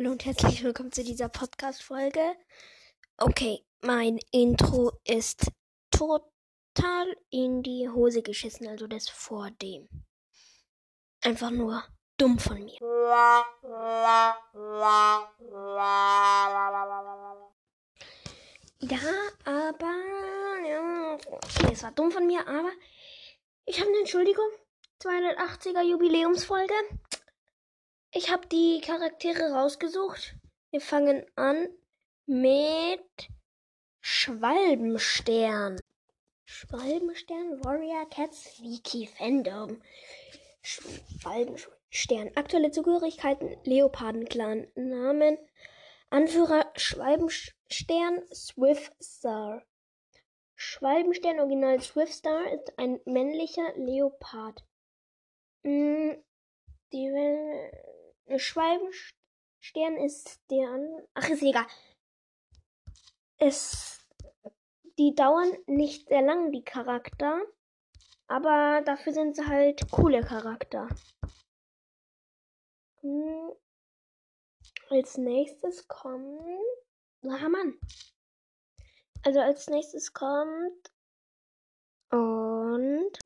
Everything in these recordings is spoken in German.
Hallo und herzlich willkommen zu dieser Podcast-Folge. Okay, mein Intro ist total in die Hose geschissen, also das vor dem. Einfach nur dumm von mir. Ja, aber. Ja, okay, es war dumm von mir, aber ich habe eine Entschuldigung. 280er Jubiläumsfolge. Ich habe die Charaktere rausgesucht. Wir fangen an mit Schwalbenstern. Schwalbenstern, Warrior Cats, Wiki Fandom. Schwalbenstern. Aktuelle Zugehörigkeiten, Leopardenclan. Namen, Anführer Schwalbenstern, Swiftstar. Schwalbenstern Original Swiftstar ist ein männlicher Leopard. Mm, die Schwalbenstern ist der. Ach, ist egal. Es. Die dauern nicht sehr lang, die Charakter. Aber dafür sind sie halt coole Charakter. Hm. Als nächstes kommt. Na, Mann. Also als nächstes kommt. Und.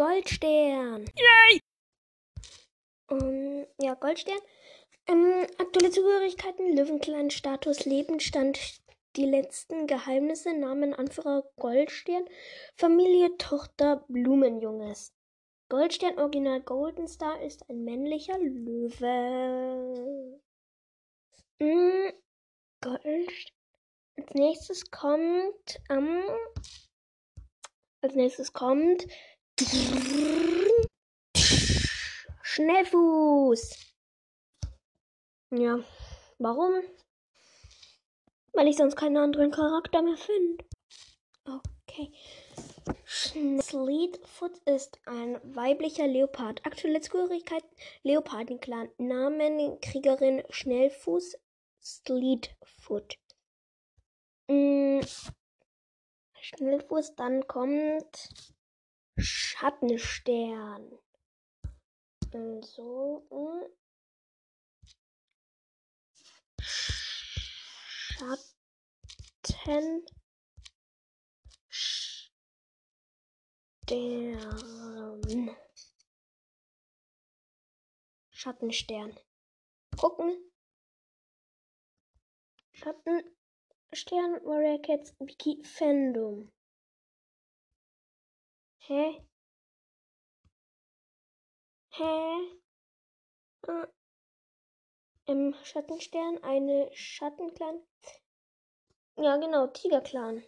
Goldstern. Yay! Um, ja, Goldstern. Ähm, aktuelle Zugehörigkeiten, Löwenclan, Status, Lebensstand, die letzten Geheimnisse, Namen, Anführer, Goldstern, Familie, Tochter, Blumenjunges. Goldstern Original Golden Star ist ein männlicher Löwe. Mm, Gold. Als nächstes kommt, ähm, als nächstes kommt Schnellfuß. Ja, warum? Weil ich sonst keinen anderen Charakter mehr finde. Okay. Sleetfoot ist ein weiblicher Leopard. Aktuelle Zugehörigkeit Leopardenclan. Namen Kriegerin Schnellfuß Sleetfoot. Mm. Schnellfuß, dann kommt Schattenstern. Also. Hm. Schatten. Stern. Schattenstern. Gucken. Schattenstern Warrior Cats Wiki Fandom. Hä? Hä? Äh, Im Schattenstern eine Schattenclan. Ja, genau, Tigerclan.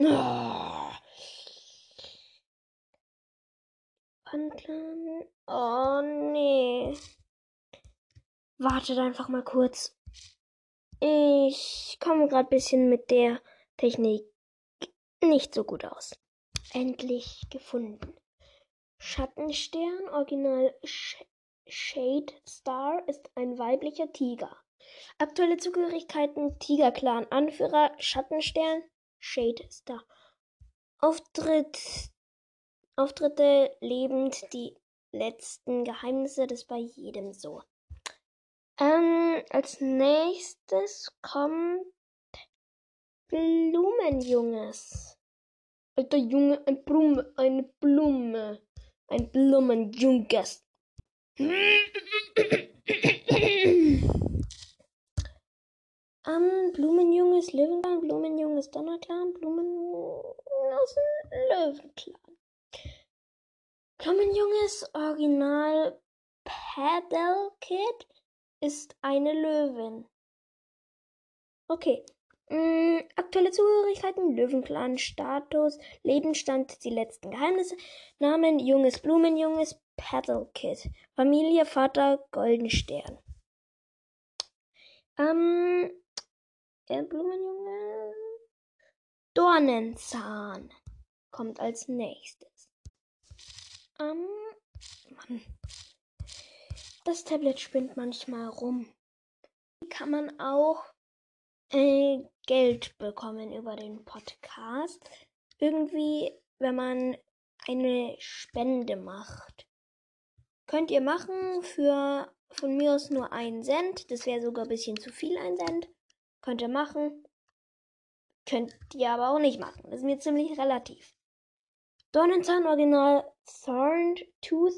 Oh. Oh nee. Wartet einfach mal kurz. Ich komme gerade ein bisschen mit der Technik nicht so gut aus. Endlich gefunden. Schattenstern, Original Sh Shade Star, ist ein weiblicher Tiger. Aktuelle Zugehörigkeiten Tiger-Clan, Anführer Schattenstern, Shade Star. Auftritt, Auftritte lebend, die letzten Geheimnisse, das ist bei jedem so. Ähm, als nächstes kommt Blumenjunges. Alter Junge, ein Blume, eine Blume. Ein Blumenjunges. ähm, Blumenjunges Löwenclan, Blumenjunges Donnerclan, Blumen aus dem Löwenclan. Blumenjunges Original Paddle Kid ist eine Löwin. Okay, Mm, aktuelle Zugehörigkeiten, Löwenclan, Status, Lebensstand, die letzten Geheimnisse, Namen, Junges Blumenjunges, Paddle Kid, Familie, Vater, Goldenstern. Ähm, der Blumenjunge, Dornenzahn kommt als nächstes. Ähm, Mann. Das Tablet spinnt manchmal rum. Kann man auch äh, Geld bekommen über den Podcast. irgendwie, wenn man eine Spende macht. Könnt ihr machen für von mir aus nur einen Cent. Das wäre sogar ein bisschen zu viel, ein Cent. Könnt ihr machen. Könnt ihr aber auch nicht machen. Das ist mir ziemlich relativ. Dornenzahn Original Thorned Tooth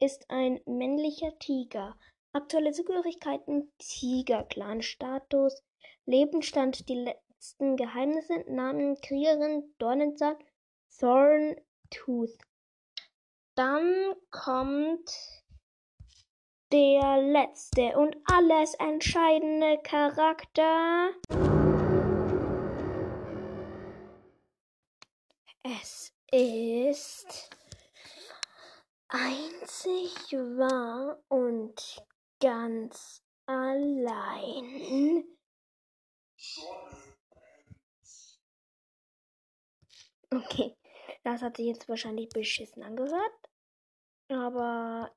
ist ein männlicher Tiger. Aktuelle Zugehörigkeiten Tiger-Clan-Status. Lebensstand die letzten Geheimnisse. Namen Kriegerin Dornenzahn Thorntooth. Dann kommt der letzte und alles entscheidende Charakter. Es ist einzig wahr und ganz allein. Okay, das hat sich jetzt wahrscheinlich beschissen angehört. Aber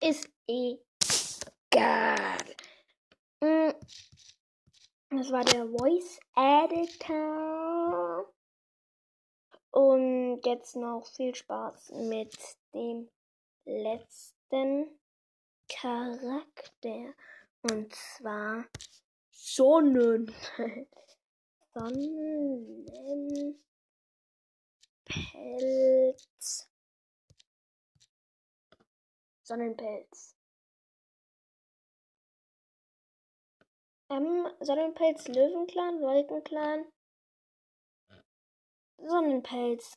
ist egal. Hm, das war der Voice Editor. Und jetzt noch viel Spaß mit dem letzten Charakter. Und zwar Sonnenpelz. Sonnenpelz. Sonnenpelz. M. Sonnenpelz, Löwenclan, Wolkenclan. Sonnenpelz.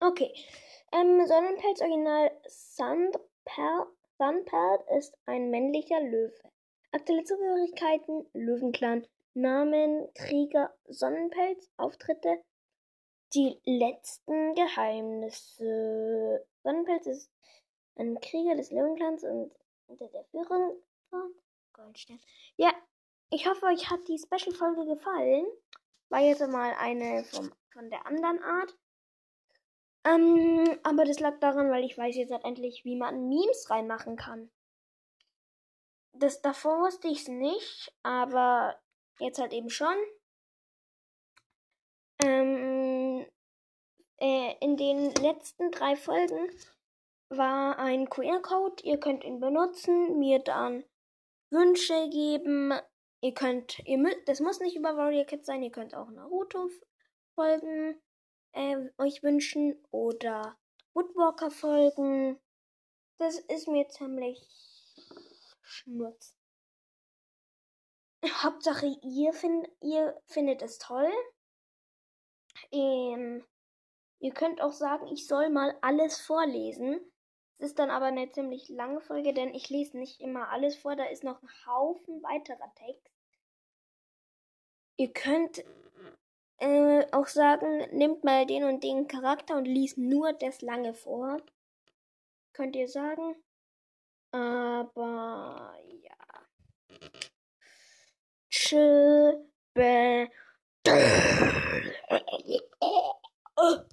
Okay. Ähm, Sonnenpelz Original Sunpelt, Sunpelt ist ein männlicher Löwe. Aktuelle Zugehörigkeiten Löwenclan. Namen Krieger Sonnenpelz. Auftritte die letzten Geheimnisse. Sonnenpelz ist ein Krieger des Löwenclans und unter der Führung von Goldstern. Ja, ich hoffe, euch hat die Special-Folge gefallen. War jetzt mal eine vom, von der anderen Art. Ähm, aber das lag daran, weil ich weiß jetzt halt endlich, wie man Memes reinmachen kann. Das davor wusste ich es nicht, aber jetzt halt eben schon. Ähm, äh, in den letzten drei Folgen war ein QR-Code. Ihr könnt ihn benutzen, mir dann Wünsche geben. Ihr könnt, ihr müsst, das muss nicht über Warrior Kids sein, ihr könnt auch Naruto folgen äh, euch wünschen oder Woodwalker folgen. Das ist mir ziemlich schnurz. Hauptsache, ihr, find, ihr findet es toll. Ähm, ihr könnt auch sagen, ich soll mal alles vorlesen. Es ist dann aber eine ziemlich lange Folge, denn ich lese nicht immer alles vor. Da ist noch ein Haufen weiterer Text. Ihr könnt äh, auch sagen, nimmt mal den und den Charakter und liest nur das lange vor. Könnt ihr sagen. Aber ja. Tschüss.